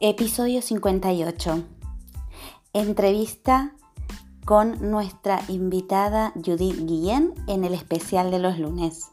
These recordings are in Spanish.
Episodio 58. Entrevista con nuestra invitada Judith Guillén en el especial de los lunes.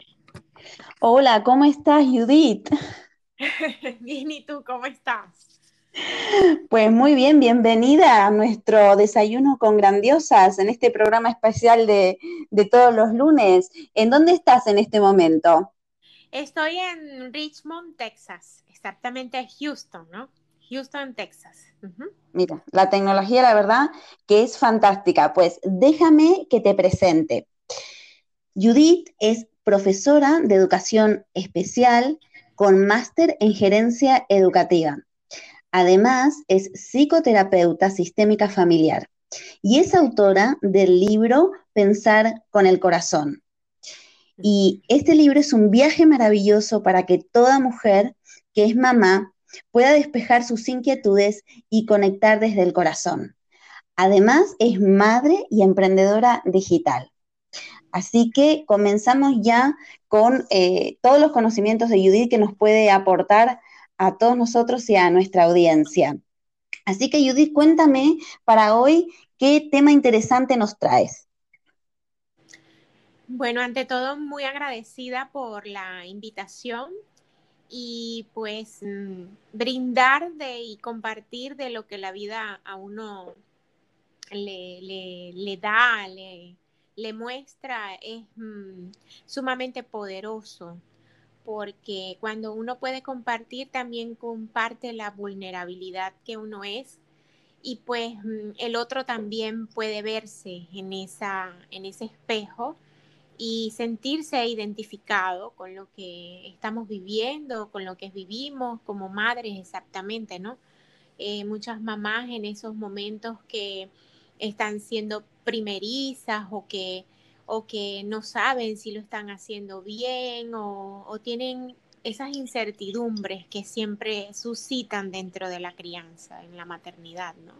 Hola, ¿cómo estás, Judith? bien, ¿y tú cómo estás? Pues muy bien, bienvenida a nuestro desayuno con grandiosas en este programa especial de, todos los lunes. ¿En dónde estás en este momento? Estoy en Richmond, Texas, exactamente Houston, ¿no? Houston, Texas. Mira, la tecnología, la verdad, que es fantástica. Pues déjame que te presente. Judith es profesora de educación especial con máster en gerencia educativa. Además, es psicoterapeuta sistémica familiar y es autora del libro Pensar con el Corazón. Y este libro es un viaje maravilloso para que toda mujer que es mamá pueda despejar sus inquietudes y conectar desde el corazón. Además, es madre y emprendedora digital. Así que comenzamos ya con eh, todos los conocimientos de Judith que nos puede aportar a todos nosotros y a nuestra audiencia. Así que Judith, cuéntame para hoy qué tema interesante nos traes. Bueno, ante todo, muy agradecida por la invitación y pues mm, brindar de y compartir de lo que la vida a uno le, da, le, le, muestra, es mm, sumamente poderoso porque cuando uno puede compartir también comparte la vulnerabilidad que uno es y pues mm, el otro también puede verse en, esa, en ese espejo y sentirse identificado con lo que estamos viviendo, con lo que vivimos como madres exactamente, ¿no? Eh, muchas mamás en esos momentos que están siendo primerizas o que, o que no saben si lo están haciendo bien o, o tienen esas incertidumbres que siempre suscitan dentro de la crianza, en la maternidad, ¿no?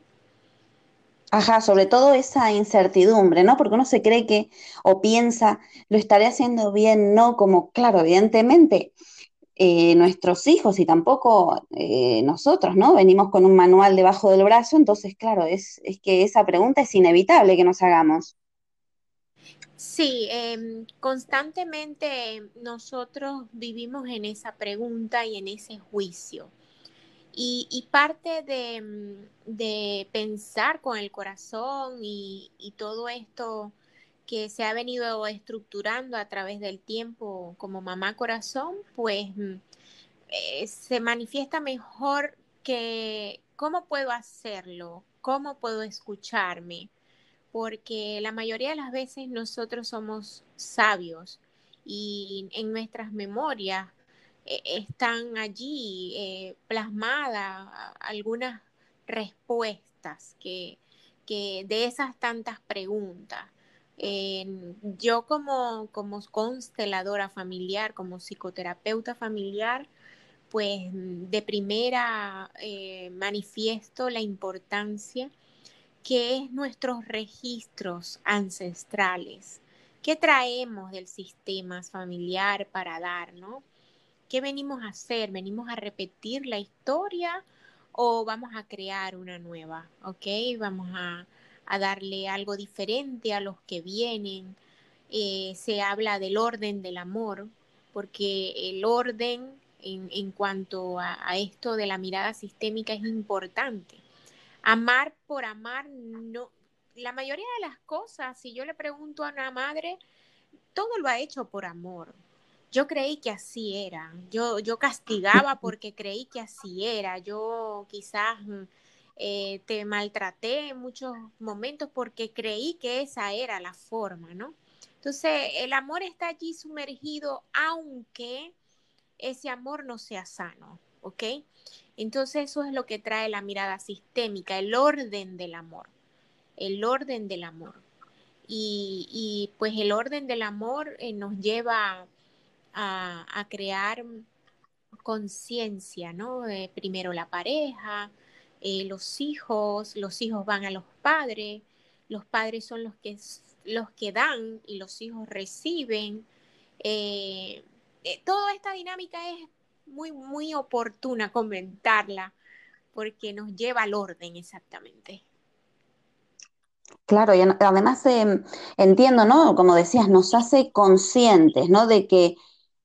Ajá, sobre todo esa incertidumbre, ¿no? Porque uno se cree que o piensa, lo estaré haciendo bien, no, como, claro, evidentemente, eh, nuestros hijos y tampoco eh, nosotros, ¿no? Venimos con un manual debajo del brazo, entonces, claro, es, es que esa pregunta es inevitable que nos hagamos. Sí, em, constantemente nosotros vivimos en esa pregunta y en ese juicio. Y, parte mm, de, pensar con el corazón y, todo esto que se ha venido estructurando a través del tiempo como mamá corazón, pues mm, eh, se manifiesta mejor que cómo puedo hacerlo, cómo puedo escucharme, porque la mayoría de las veces nosotros somos sabios y en nuestras memorias eh, están allí eh, plasmadas algunas respuestas que, de esas tantas preguntas. Yo como, como consteladora familiar, como psicoterapeuta familiar, pues de primera eh, manifiesto la importancia que es nuestros registros ancestrales, que traemos del sistema familiar para dar, ¿no? ¿Qué venimos a hacer? ¿Venimos a repetir la historia o vamos a crear una nueva? ¿Ok? Vamos a, darle algo diferente a los que vienen. Eh, se habla del orden del amor, porque el orden en, cuanto a, a, esto de la mirada sistémica es importante. Amar por amar, no, la mayoría de las cosas, si yo le pregunto a una madre, todo lo ha hecho por amor yo creí que así era. Yo, yo castigaba porque creí que así era. Yo quizás mm, eh, te maltraté en muchos momentos porque creí que esa era la forma, ¿no? Entonces, el amor está allí sumergido aunque ese amor no sea sano, ¿ok? Entonces, eso es lo que trae la mirada sistémica, el orden del amor, el orden del amor. Y, pues el orden del amor eh, nos lleva a, crear conciencia, ¿no? primero la pareja, eh, los hijos, los hijos van a los padres, los padres son los que, los que dan y los hijos reciben. Eh, eh, toda esta dinámica es muy, muy oportuna comentarla porque nos lleva al orden exactamente. Claro, y además entiendo, ¿no? Como decías, nos hace conscientes, ¿no? De que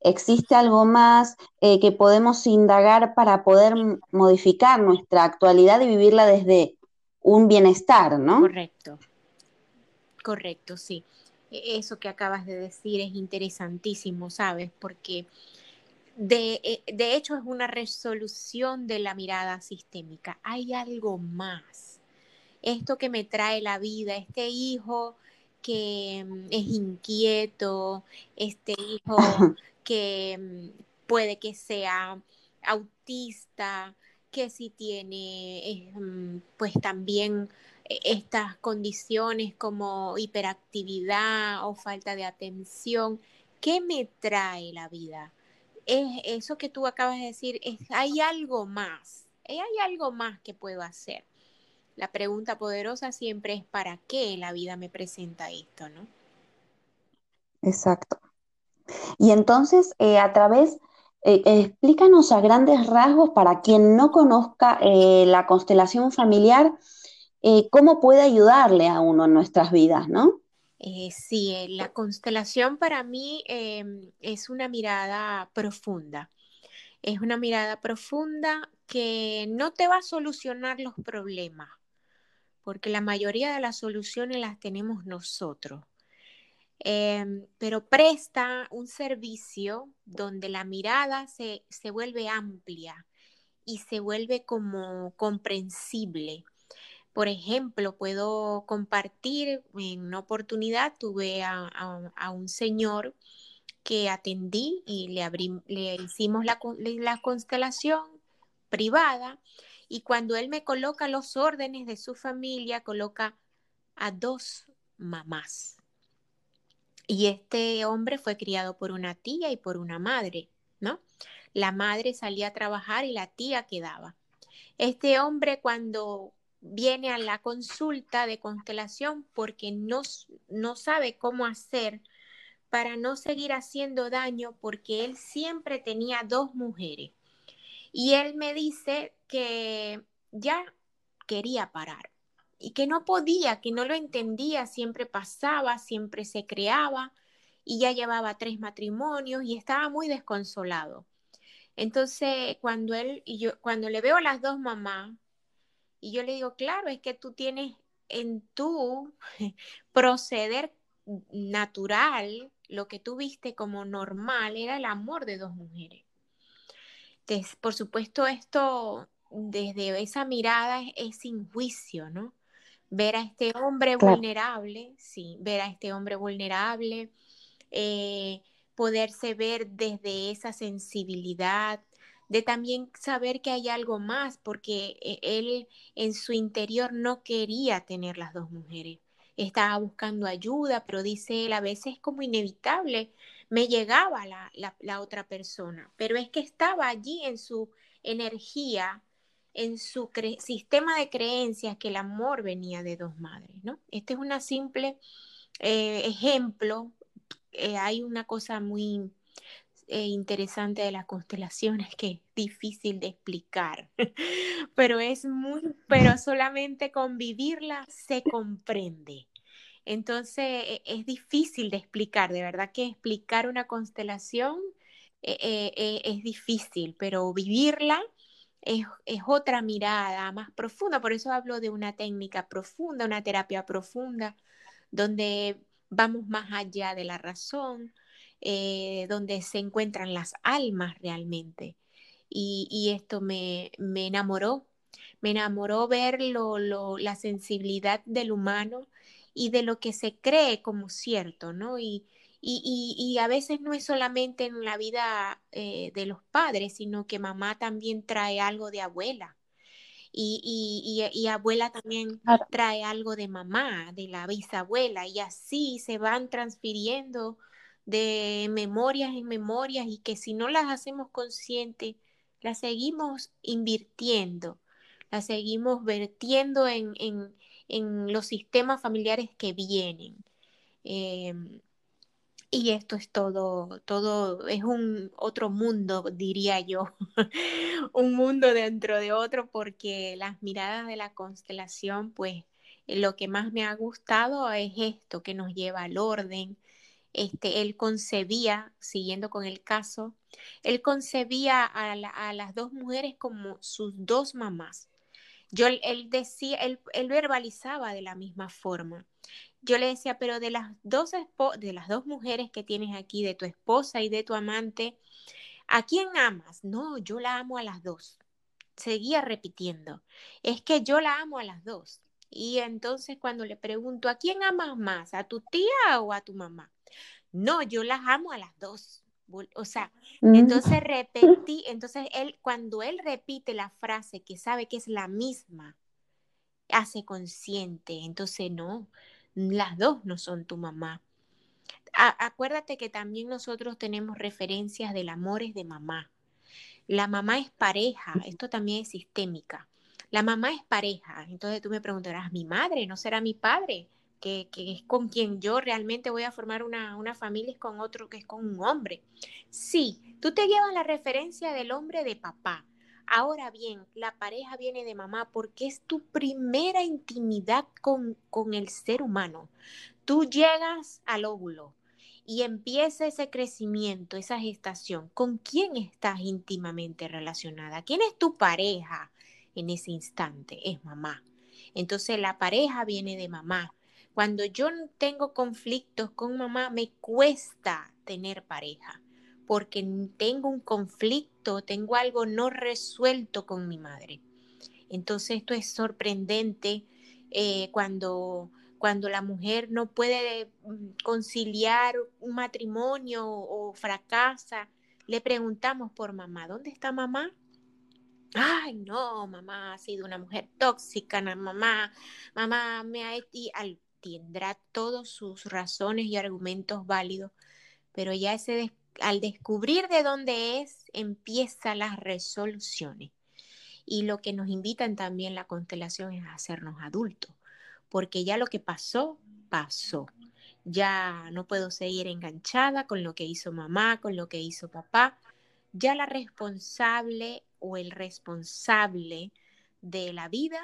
existe algo más eh, que podemos indagar para poder modificar nuestra actualidad y vivirla desde un bienestar, ¿no? Correcto, correcto, sí. E-, eso que acabas de decir es interesantísimo, ¿sabes? Porque de, eh, de hecho es una resolución de la mirada sistémica. Hay algo más. Esto que me trae la vida, este hijo que mm, es inquieto, este hijo que mm, puede que sea autista, que si tiene mm, pues también eh, estas condiciones como hiperactividad o falta de atención, ¿qué me trae la vida? Es eso que tú acabas de decir, es, hay algo más, hay algo más que puedo hacer. La pregunta poderosa siempre es ¿para qué la vida me presenta esto, no? Exacto. Y entonces, eh, a través, eh, explícanos a grandes rasgos para quien no conozca eh, la constelación familiar, cómo puede ayudarle a uno en nuestras vidas, ¿no? sí, la constelación para mí em, es una mirada profunda. Es una mirada profunda que no te va a solucionar los problemas, porque la mayoría de las soluciones las tenemos nosotros. Em, pero presta un servicio donde la mirada se, se vuelve amplia y se vuelve como comprensible. Por ejemplo, puedo compartir, en una oportunidad tuve a, un señor que atendí y le, le hicimos la, la constelación privada y cuando él me coloca los órdenes de su familia, coloca a dos mamás. Y este hombre fue criado por una tía y por una madre, ¿no? La madre salía a trabajar y la tía quedaba. Este hombre cuando viene a la consulta de constelación porque no, no sabe cómo hacer para no seguir haciendo daño porque él siempre tenía dos mujeres. Y él me dice que ya quería parar y que no podía, que no lo entendía, siempre pasaba, siempre se creaba y ya llevaba tres matrimonios y estaba muy desconsolado. Entonces, cuando él y yo cuando le veo a las dos mamás y yo le digo, "Claro, es que tú tienes en tu proceder natural, lo que tú viste como normal era el amor de dos mujeres. Entonces, por supuesto, esto desde esa mirada es, sin juicio, ¿no? Ver a este hombre vulnerable, sí, ver a este hombre vulnerable, eh, poderse ver desde esa sensibilidad, de también saber que hay algo más, porque eh, él en su interior no quería tener las dos mujeres, estaba buscando ayuda, pero dice él, a veces es como inevitable, me llegaba la, la otra persona, pero es que estaba allí en su energía en su sistema de creencias que el amor venía de dos madres, ¿no? Este es un simple eh, ejemplo. Eh, hay una cosa muy eh, interesante de las constelaciones que es difícil de explicar, pero es muy, pero solamente con vivirla se comprende. Entonces e, es difícil de explicar, de verdad que explicar una constelación es difícil, pero vivirla es, otra mirada más profunda, por eso hablo de una técnica profunda, una terapia profunda, donde vamos más allá de la razón, eh, donde se encuentran las almas realmente. Y, esto me, enamoró, me enamoró ver la sensibilidad del humano y de lo que se cree como cierto, ¿no? Y, y, a veces no es solamente en la vida eh, de los padres, sino que mamá también trae algo de abuela. Y, abuela también trae algo de mamá, de la bisabuela, y así se van transfiriendo de memorias en memorias y que si no las hacemos conscientes, las seguimos invirtiendo, las seguimos vertiendo en, los sistemas familiares que vienen. Em, y esto es todo, todo es un otro mundo, diría yo, un mundo dentro de otro, porque las miradas de la constelación, pues lo que más me ha gustado es esto, que nos lleva al orden. Este, él concebía, siguiendo con el caso, él concebía a, las dos mujeres como sus dos mamás. Yo, él decía, él verbalizaba de la misma forma yo le decía, pero de las dos de las dos mujeres que tienes aquí, de tu esposa y de tu amante, ¿a quién amas? No, yo la amo a las dos. Seguía repitiendo, es que yo la amo a las dos. Y entonces cuando le pregunto, ¿a quién amas más? ¿A tu tía o a tu mamá? No, yo las amo a las dos. O sea, mm. entonces repetí, entonces él, cuando él repite la frase que sabe que es la misma, hace consciente, entonces no, las dos no son tu mamá. acuérdate que también nosotros tenemos referencias del amor es de mamá. La mamá es pareja, esto también es sistémica. La mamá es pareja, entonces tú me preguntarás, ¿mi madre no será mi padre? Que, es con quien yo realmente voy a formar una, una familia, es con otro que es con un hombre. Sí, tú te llevas la referencia del hombre de papá, Ahora bien, la pareja viene de mamá porque es tu primera intimidad con, con el ser humano. Tú llegas al óvulo y empieza ese crecimiento, esa gestación. ¿Con quién estás íntimamente relacionada? ¿Quién es tu pareja en ese instante? Es mamá. Entonces la pareja viene de mamá. Cuando yo tengo conflictos con mamá, me cuesta tener pareja porque tengo un conflicto, tengo algo no resuelto con mi madre. Entonces esto es sorprendente eh, cuando, cuando la mujer no puede mm, conciliar un matrimonio o, fracasa. Le preguntamos por mamá, ¿dónde está mamá? Ay, no, mamá ha sido una mujer tóxica, mamá, mamá me ha tendrá todas sus razones y argumentos válidos, pero ya ese al descubrir de dónde es, empieza las resoluciones. Y lo que nos invitan también la constelación es hacernos adultos, porque ya lo que pasó, pasó. Ya no puedo seguir enganchada con lo que hizo mamá, con lo que hizo papá. Ya la responsable o el responsable de la vida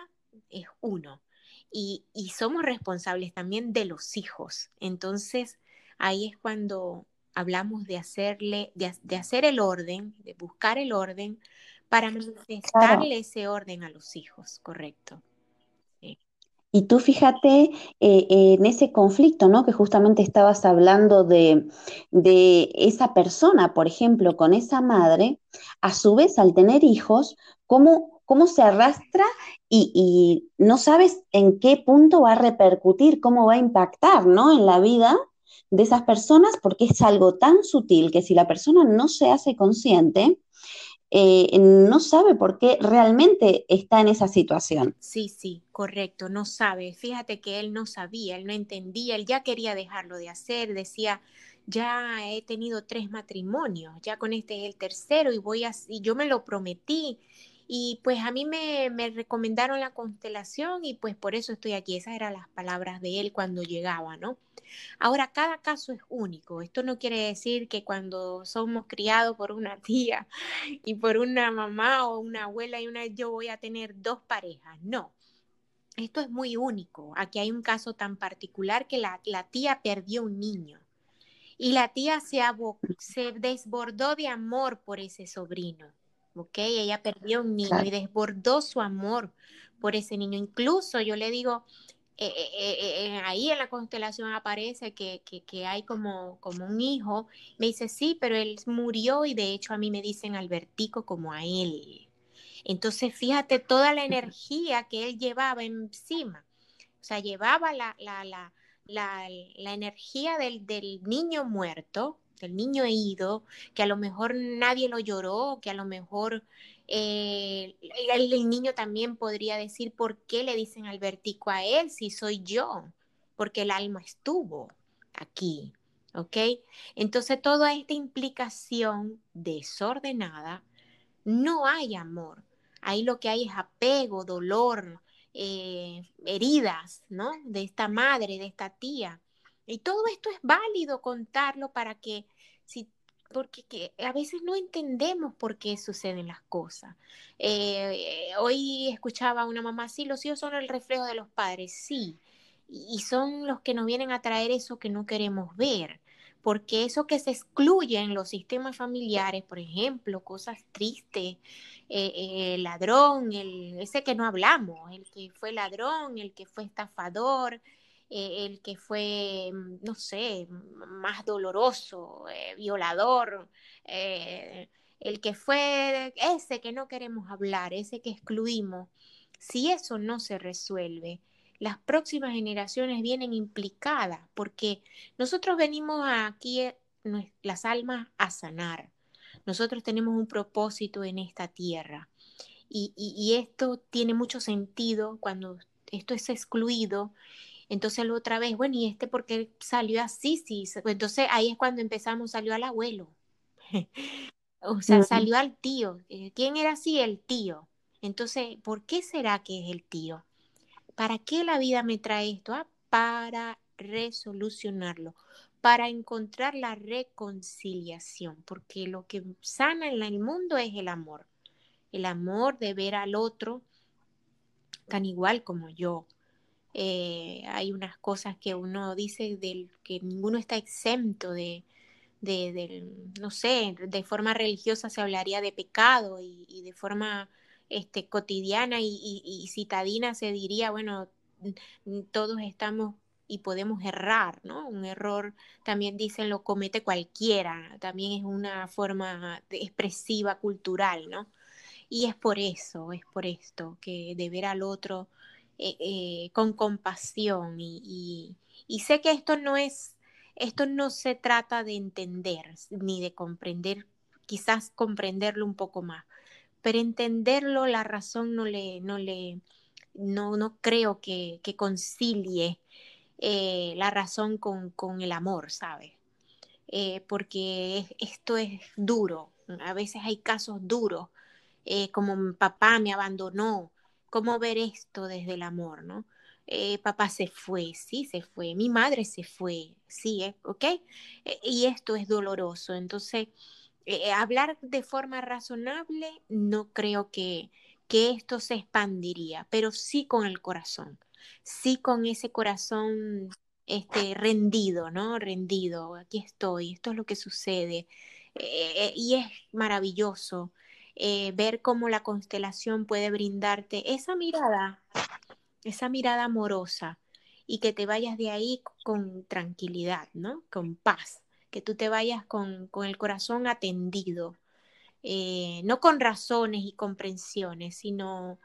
es uno. Y, y somos responsables también de los hijos. Entonces, ahí es cuando hablamos de hacerle, de, hacer el orden, de buscar el orden para manifestarle ese orden a los hijos, correcto. Y tú fíjate eh, en ese conflicto, ¿no? Que justamente estabas hablando de, esa persona, por ejemplo, con esa madre, a su vez al tener hijos, cómo, cómo se arrastra y, y, no sabes en qué punto va a repercutir, cómo va a impactar, ¿no? En la vida de esas personas porque es algo tan sutil que si la persona no se hace consciente, eh, no sabe por qué realmente está en esa situación. Sí, sí, correcto, no sabe. Fíjate que él no sabía, él no entendía, él ya quería dejarlo de hacer, decía, ya he tenido tres matrimonios, ya con este es el tercero y voy a, y yo me lo prometí y pues a mí me, recomendaron la constelación y pues por eso estoy aquí. Esas eran las palabras de él cuando llegaba, ¿no? Ahora, cada caso es único. Esto no quiere decir que cuando somos criados por una tía y por una mamá o una abuela y una yo voy a tener dos parejas. No. Esto es muy único. Aquí hay un caso tan particular que la, tía perdió un niño y la tía se, se desbordó de amor por ese sobrino ¿ok? Ella perdió un niño y desbordó su amor por ese niño. Incluso yo le digo, eh, eh, eh, ahí en la constelación aparece que, que, hay como, como un hijo. Me dice, sí, pero él murió y de hecho a mí me dicen Albertico como a él. Entonces, fíjate toda la energía que él llevaba encima. O sea, llevaba la, la, la, la energía del, del niño muerto, el niño ido, que a lo mejor nadie lo lloró, que a lo mejor eh, el, niño también podría decir por qué le dicen Albertico a él si soy yo, porque el alma estuvo aquí, ¿ok? Entonces toda esta implicación desordenada, no hay amor. Ahí lo que hay es apego, dolor, eh, heridas, ¿no? De esta madre, de esta tía. Y todo esto es válido contarlo para que si porque a veces no entendemos por qué suceden las cosas. Eh, hoy escuchaba a una mamá, sí, los hijos son el reflejo de los padres, sí, y son los que nos vienen a traer eso que no queremos ver, porque eso que se excluye en los sistemas familiares, por ejemplo, cosas tristes, eh, eh, el ladrón, el, ese que no hablamos, el que fue ladrón, el que fue estafador, eh, el que fue, mm, no sé, más doloroso, eh, violador, eh, el que fue ese que no queremos hablar, ese que excluimos, si eso no se resuelve, las próximas generaciones vienen implicadas porque nosotros venimos aquí, las almas, a sanar. Nosotros tenemos un propósito en esta tierra. y, esto tiene mucho sentido cuando esto es excluido entonces la otra vez, bueno, ¿y este por qué salió así? Sí, entonces ahí es cuando empezamos, salió al abuelo. o sea, salió al tío. Eh, ¿Quién era así? El tío. Entonces, ¿por qué será que es el tío? ¿Para qué la vida me trae esto? Ah, para resolucionarlo, para encontrar la reconciliación, porque lo que sana en el mundo es el amor. El amor de ver al otro tan igual como yo, eh, hay unas cosas que uno dice del que ninguno está exento de, de, no sé, de forma religiosa se hablaría de pecado y, de forma este, cotidiana y, citadina se diría, bueno, todos estamos y podemos errar, ¿no? Un error, también dicen, lo comete cualquiera, también es una forma expresiva cultural, ¿no? Y es por eso, es por esto, que de ver al otro eh, eh, con compasión y, sé que esto no es, esto no se trata de entender ni de comprender, quizás comprenderlo un poco más, pero entenderlo la razón no le, no le, no, no creo que, que concilie eh, la razón con, con, el amor, ¿sabes? Porque esto es duro, a veces hay casos duros, como mi papá me abandonó, ¿cómo ver esto desde el amor, no? papá se fue, sí, se fue, mi madre se fue, sí, ¿ok? y esto es doloroso, entonces eh, hablar de forma razonable, no creo que, que esto se expandiría, pero sí con el corazón, sí con ese corazón este, rendido, ¿no? Rendido, aquí estoy, esto es lo que sucede. Eh, eh, y es maravilloso ver cómo la constelación puede brindarte esa mirada, esa mirada amorosa y que te vayas de ahí con tranquilidad, ¿no? Con paz que tú te vayas con, el corazón atendido, eh, no con razones y comprensiones, sino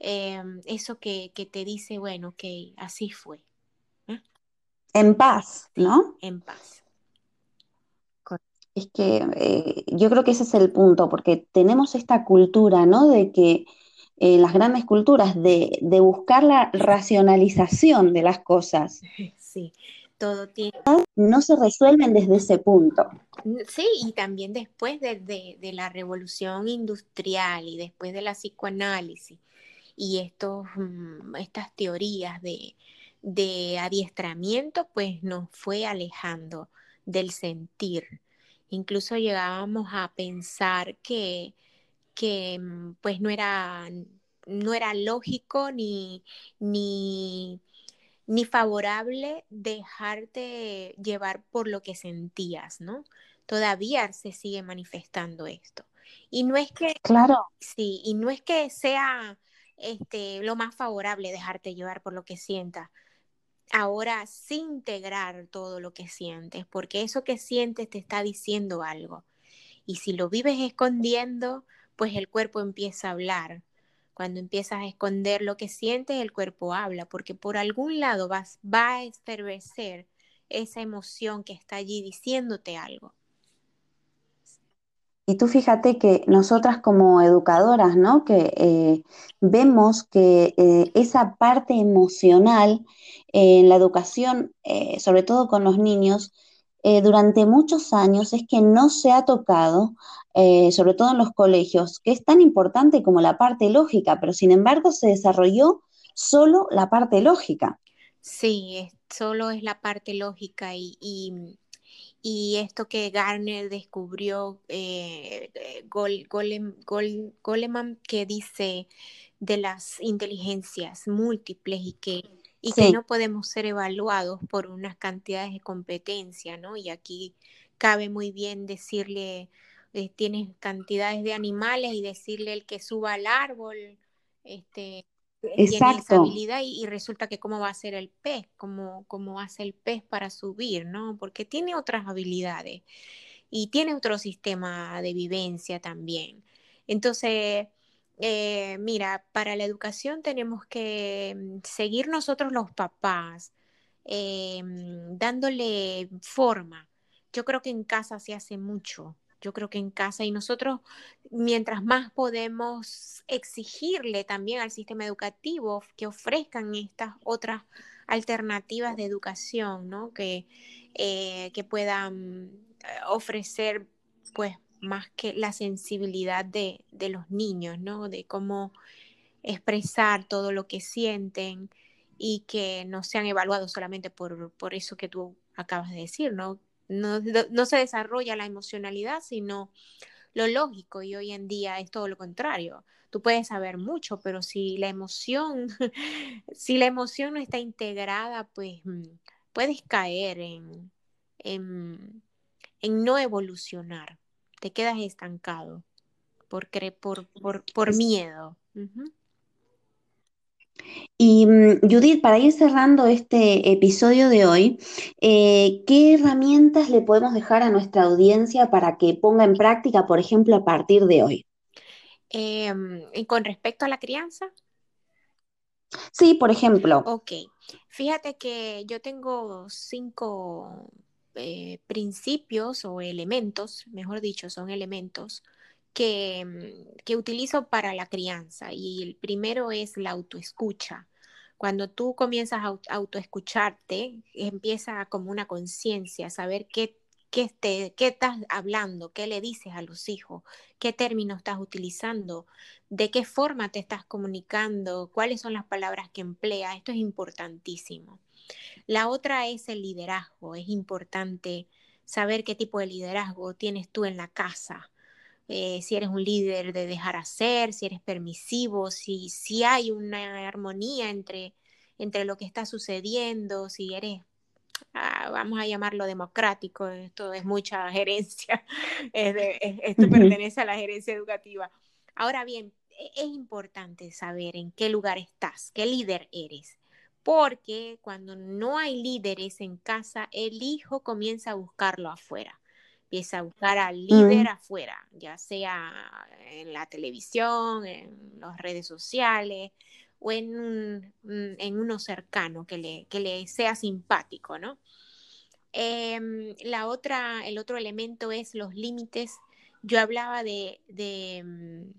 em, eso que, te dice, bueno, que así fue. ¿eh? En paz, ¿no? En paz. Es que eh, yo creo que ese es el punto, porque tenemos esta cultura, ¿no? De que las grandes culturas, de, de buscar la racionalización de las cosas. Sí, todo tiene... No se resuelven desde ese punto. Sí, y también después de, la revolución industrial y después de la psicoanálisis y estos, mm, estas teorías de, adiestramiento, pues nos fue alejando del sentir. Incluso llegábamos a pensar que, que mm, pues no era, no era lógico ni, ni ni favorable dejarte llevar por lo que sentías, ¿no? Todavía se sigue manifestando esto. Y no es que, claro, sí, y no es que sea este, lo más favorable dejarte llevar por lo que sientas. Ahora sí integrar todo lo que sientes, porque eso que sientes te está diciendo algo. Y si lo vives escondiendo, pues el cuerpo empieza a hablar cuando empiezas a esconder lo que sientes, el cuerpo habla, porque por algún lado vas, va a efervecer esa emoción que está allí diciéndote algo. Y tú fíjate que nosotras como educadoras, ¿no? Que eh, vemos que eh, esa parte emocional en la educación, eh, sobre todo con los niños, durante muchos años es que no se ha tocado sobre todo en los colegios, que es tan importante como la parte lógica, pero sin embargo se desarrolló solo la parte lógica. Sí, solo es la parte lógica y, esto que Garner descubrió, eh, eh Goleman, que dice de las inteligencias múltiples y que y que no podemos ser evaluados por unas cantidades de competencia, ¿no? Y aquí cabe muy bien decirle eh, tienes cantidades de animales y decirle el que suba al árbol, este, eh, esa habilidad y, resulta que cómo va a ser el pez, cómo, cómo hace el pez para subir, ¿no? Porque tiene otras habilidades y tiene otro sistema de vivencia también. Entonces, eh, mira, para la educación tenemos que mm, seguir nosotros los papás, mm, dándole forma. Yo creo que en casa se hace mucho yo creo que en casa y nosotros, mientras más podemos exigirle también al sistema educativo que ofrezcan estas otras alternativas de educación, ¿no? Que, eh, que puedan eh, ofrecer, pues, más que la sensibilidad de, de, los niños, ¿no? De cómo expresar todo lo que sienten y que no sean evaluados solamente por, por eso que tú acabas de decir, ¿no? No, se desarrolla la emocionalidad, sino lo lógico y hoy en día es todo lo contrario. Tú puedes saber mucho, pero si la emoción, si la emoción no está integrada, pues mm, puedes caer en, en, no evolucionar, te quedas estancado. por, por, por, miedo. Y mm, Judith, para ir cerrando este episodio de hoy, eh, ¿qué herramientas le podemos dejar a nuestra audiencia para que ponga en práctica, por ejemplo, a partir de hoy? Em, ¿Y con respecto a la crianza? Sí, por ejemplo. Ok, fíjate que yo tengo cinco eh, principios o elementos, mejor dicho, son elementos que, mm, que utilizo para la crianza. Y el primero es la autoescucha. Cuando tú comienzas a autoescucharte, empieza como una conciencia, saber qué, qué, qué estás hablando, qué le dices a los hijos, qué términos estás utilizando, de qué forma te estás comunicando, cuáles son las palabras que empleas. Esto es importantísimo. La otra es el liderazgo. Es importante saber qué tipo de liderazgo tienes tú en la casa. Eh, si eres un líder de dejar hacer, si eres permisivo, si, si hay una armonía entre, entre lo que está sucediendo, si eres, ah, vamos a llamarlo democrático, esto es mucha gerencia, esto pertenece a la gerencia educativa. Ahora bien, e, es importante saber en qué lugar estás, qué líder eres porque cuando no hay líderes en casa, el hijo comienza a buscarlo afuera. Empieza a buscar al líder mm. afuera, ya sea en la televisión, en las redes sociales o en, en uno cercano que le, que le sea simpático, ¿no? Em, la otra, el otro elemento es los límites. Yo hablaba de, de mm,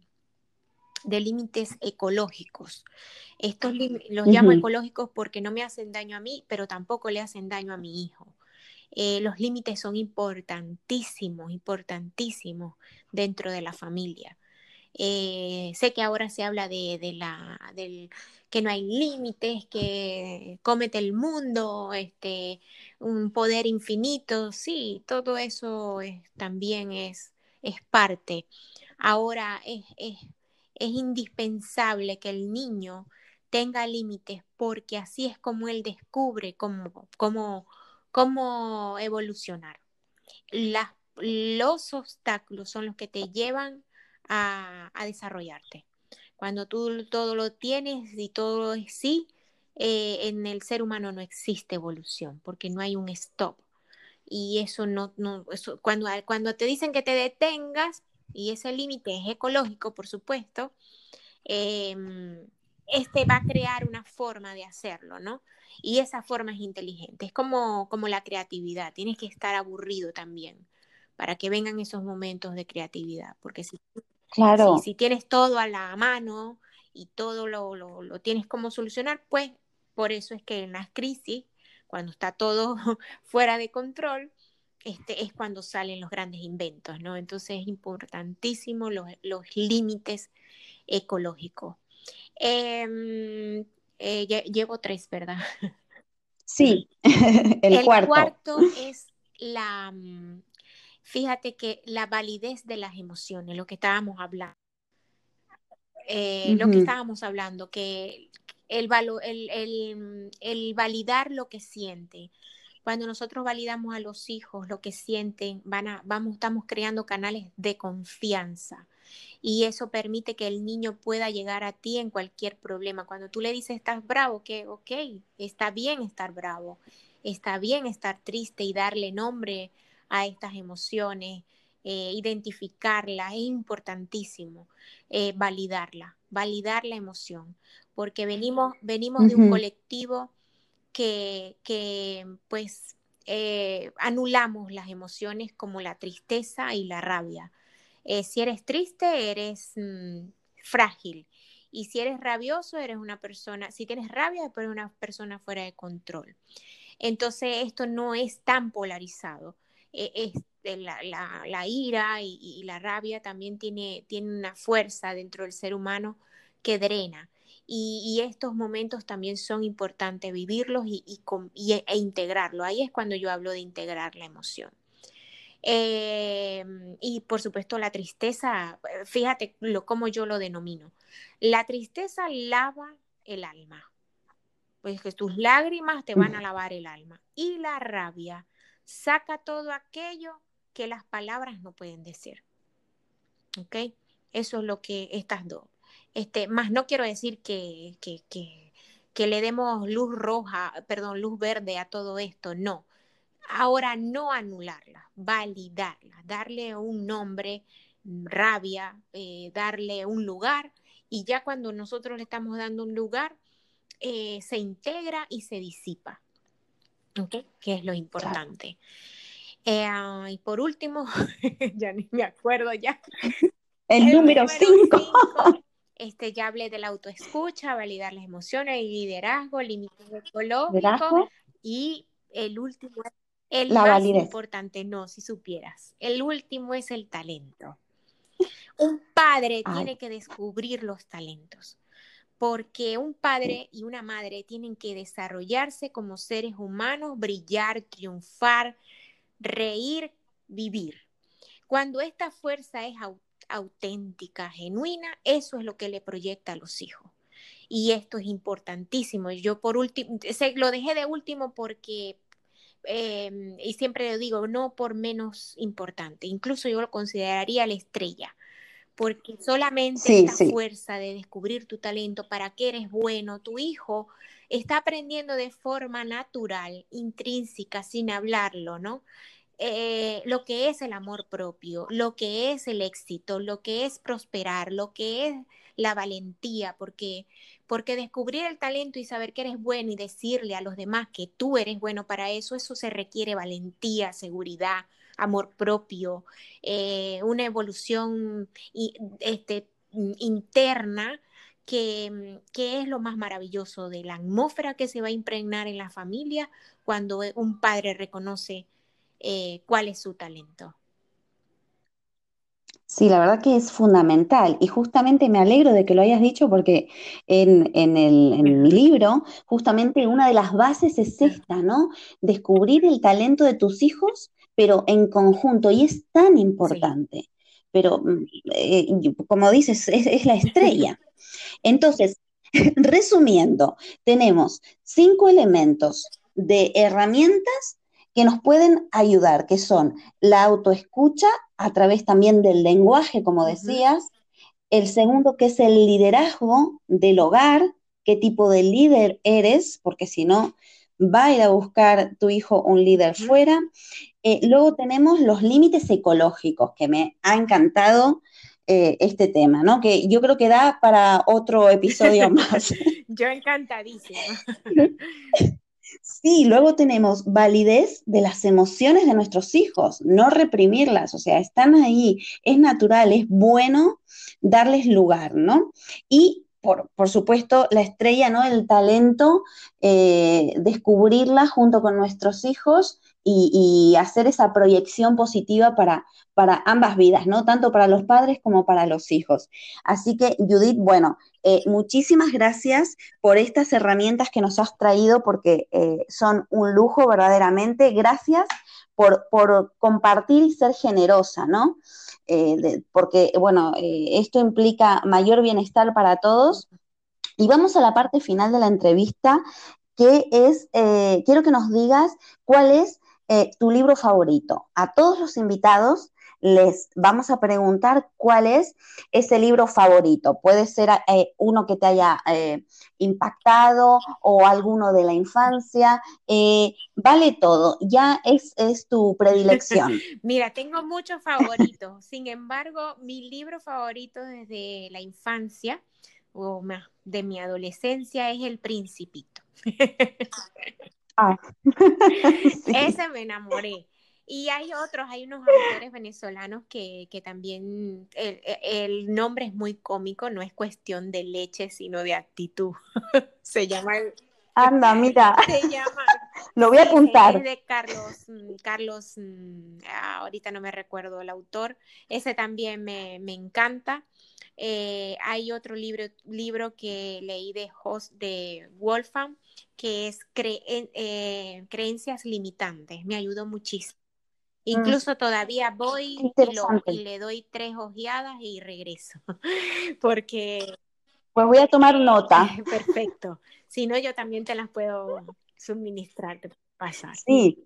de límites ecológicos. Estos los llamo ecológicos porque no me hacen daño a mí, pero tampoco le hacen daño a mi hijo. Eh, los límites son importantísimos, importantísimos dentro de la familia. Eh, sé que ahora se habla de, que no hay límites, que cómete el mundo, este, un poder infinito, sí, todo eso también es, es parte. Ahora es, es es indispensable que el niño tenga límites porque así es como él descubre cómo, cómo, cómo evolucionar. los obstáculos son los que te llevan a, desarrollarte. Cuando tú todo lo tienes y todo es sí, eh, en el ser humano no existe evolución porque no hay un stop. Y eso no, cuando, cuando te dicen que te detengas, y ese límite es ecológico, por supuesto, em, este va a crear una forma de hacerlo, ¿no? Y esa forma es inteligente, es como, como la creatividad, tienes que estar aburrido también para que vengan esos momentos de creatividad, porque si, claro. si, tienes todo a la mano y todo lo, lo, lo tienes como solucionar, pues por eso es que en las crisis, cuando está todo fuera de control, este, es cuando salen los grandes inventos, ¿no? Entonces es importantísimo los, límites ecológicos. Em, eh, llevo tres, ¿verdad? Sí, el, cuarto. es la, fíjate que la validez de las emociones, lo que estábamos hablando. Eh, lo que estábamos hablando, que el, el, el, validar lo que siente, cuando nosotros validamos a los hijos lo que sienten, van a, vamos, estamos creando canales de confianza. Y eso permite que el niño pueda llegar a ti en cualquier problema. Cuando tú le dices estás bravo, que ok, está bien estar bravo, está bien estar triste y darle nombre a estas emociones, eh, identificarla, es importantísimo eh, validarla, validar la emoción, porque venimos, venimos de un colectivo que, pues eh, anulamos las emociones como la tristeza y la rabia. Eh, si eres triste, eres mm, frágil. Y si eres rabioso, eres una persona, si tienes rabia, eres una persona fuera de control. Entonces, esto no es tan polarizado. E, la, ira y, y, la rabia también tiene, tiene una fuerza dentro del ser humano que drena y, estos momentos también son importantes vivirlos y, e integrarlo. Ahí es cuando yo hablo de integrar la emoción. Em, y por supuesto la tristeza, fíjate lo, cómo yo lo denomino. La tristeza lava el alma, pues que tus lágrimas te van a lavar el alma. Y la rabia saca todo aquello que las palabras no pueden decir. ¿Ok? Eso es lo que estas dos. Este, más no quiero decir que, que, que le demos luz roja, perdón, luz verde a todo esto, no. Ahora no anularla, validarla, darle un nombre, rabia, eh, darle un lugar y ya cuando nosotros le estamos dando un lugar, eh, se integra y se disipa, ¿ok? Que es lo importante. Eh, ah, y por último, ya ni me acuerdo ya. El, número 5. Este, ya hablé de la autoescucha, validar las emociones, el liderazgo, límites ecológicos y el último es el más importante, no, si supieras. El último es el talento. Un padre tiene que descubrir los talentos, porque un padre y una madre tienen que desarrollarse como seres humanos, brillar, triunfar, reír, vivir. Cuando esta fuerza es auténtica, genuina, eso es lo que le proyecta a los hijos. Y esto es importantísimo. Yo por último, lo dejé de último porque Em, y siempre lo digo, no por menos importante, incluso yo lo consideraría la estrella, porque solamente esta fuerza de descubrir tu talento, para qué eres bueno, tu hijo está aprendiendo de forma natural, intrínseca, sin hablarlo, ¿no? Eh, lo que es el amor propio, lo que es el éxito, lo que es prosperar, lo que es la valentía, porque, porque descubrir el talento y saber que eres bueno y decirle a los demás que tú eres bueno para eso, eso se requiere valentía, seguridad, amor propio, eh, una evolución este, interna que, que, es lo más maravilloso de la atmósfera que se va a impregnar en la familia cuando un padre reconoce eh, cuál es su talento. Sí, la verdad que es fundamental y justamente me alegro de que lo hayas dicho porque en, el, mi libro justamente una de las bases es esta, ¿no? Descubrir el talento de tus hijos, pero en conjunto y es tan importante. Pero mm, eh, como dices, es la estrella. Entonces, resumiendo, tenemos cinco elementos de herramientas que nos pueden ayudar, que son la autoescucha a través también del lenguaje, como decías, el segundo que es el liderazgo del hogar, qué tipo de líder eres, porque si no, va a ir a buscar tu hijo un líder fuera. Eh, luego tenemos los límites ecológicos, que me ha encantado eh, este tema, ¿no? Que yo creo que da para otro episodio más. yo encantadísima. Sí, luego tenemos validez de las emociones de nuestros hijos, no reprimirlas, o sea, están ahí, es natural, es bueno darles lugar, ¿no? Y por, supuesto, la estrella, ¿no? El talento, eh, descubrirla junto con nuestros hijos y, hacer esa proyección positiva para, para ambas vidas, ¿no? Tanto para los padres como para los hijos. Así que, Judith, bueno, eh, muchísimas gracias por estas herramientas que nos has traído, porque eh, son un lujo verdaderamente. Gracias por, compartir y ser generosa, ¿no? Eh, porque, bueno, esto implica mayor bienestar para todos. Y vamos a la parte final de la entrevista, que es, quiero que nos digas cuál es tu libro favorito. A todos los invitados les vamos a preguntar cuál es ese libro favorito. Puede ser eh, uno que te haya eh, impactado o alguno de la infancia. Eh, vale todo, ya es, es tu predilección. Mira, tengo muchos favoritos. Sin embargo, mi libro favorito desde la infancia o más de mi adolescencia es El Principito. Ah. Ese me enamoré. Y hay otros, hay unos autores venezolanos que, también el, nombre es muy cómico, no es cuestión de leche, sino de actitud. se llama el... Anda, mira. Se llama... Lo voy a apuntar. Es de Carlos, mm, Carlos, mm, ah, ahorita no me recuerdo el autor. Ese también me, encanta. Eh, hay otro libro, libro que leí de, Host, de que es eh, Creencias Limitantes. Me ayudó muchísimo. Mm. Incluso todavía voy y, le doy tres ojeadas y regreso, porque... Pues voy a tomar nota. Perfecto. Si no, yo también te las puedo suministrar, pasar. Sí,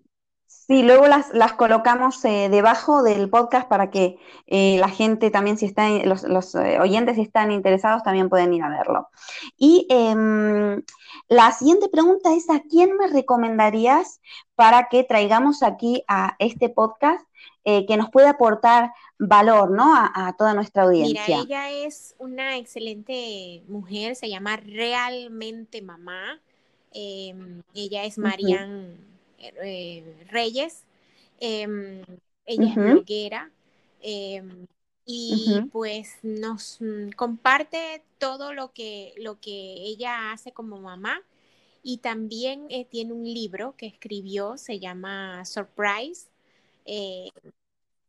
Sí, luego las, las colocamos eh, debajo del podcast para que eh, la gente también, si están, los, los eh, oyentes si están interesados, también pueden ir a verlo. Y em, la siguiente pregunta es, ¿a quién me recomendarías para que traigamos aquí a este podcast que nos pueda aportar valor, ¿no? A, toda nuestra audiencia. Mira, ella es una excelente mujer, se llama Realmente Mamá. Em, ella es Marianne. Eh, Reyes. Em, ella es bloguera. Em, y pues nos comparte todo lo que, lo que ella hace como mamá. Y también eh, tiene un libro que escribió, se llama Surprise. Eh,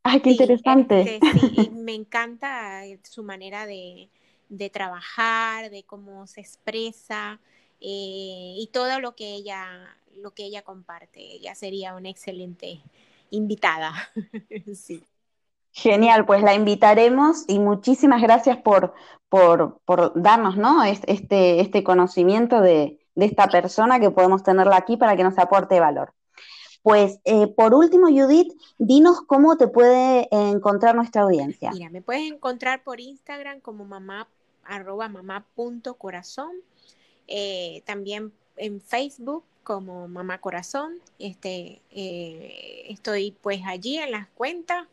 ¡Ay, qué interesante! Este, me encanta su manera de, de, trabajar, de cómo se expresa y todo lo que ella lo que ella comparte. Ella sería una excelente invitada. sí. Genial, pues la invitaremos y muchísimas gracias por, por, darnos ¿no? este, este conocimiento de, esta persona que podemos tenerla aquí para que nos aporte valor. Pues eh, por último, Judith, dinos cómo te puede encontrar nuestra audiencia. Mira, me puedes encontrar por Instagram como mamá, arroba mamá punto corazón. Eh, también en Facebook como Mamá Corazón. Este, eh, estoy pues allí en las cuentas,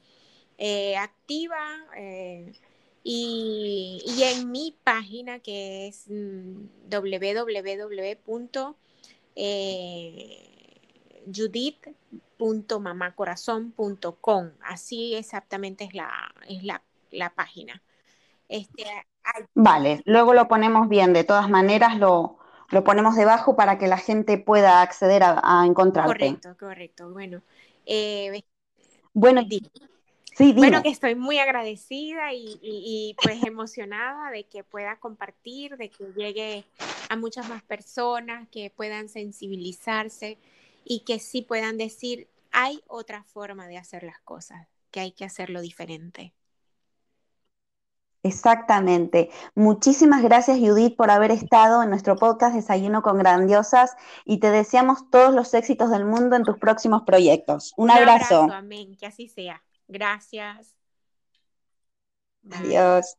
eh, activa eh, y, en mi página que es mm, www.judith.mamacorazón.com. Así exactamente es la, es la, la página. Este, vale, luego lo ponemos bien, de todas maneras lo, lo ponemos debajo para que la gente pueda acceder a, a encontrarte. Correcto, correcto. Bueno, eh, bueno, sí, bueno, que estoy muy agradecida y, pues emocionada de que pueda compartir, de que llegue a muchas más personas, que puedan sensibilizarse y que sí puedan decir, hay otra forma de hacer las cosas, que hay que hacerlo diferente. Exactamente. Muchísimas gracias Judith por haber estado en nuestro podcast Desayuno con Grandiosas y te deseamos todos los éxitos del mundo en tus próximos proyectos. Un, abrazo. abrazo. Amén. Que así sea. Gracias. Adiós.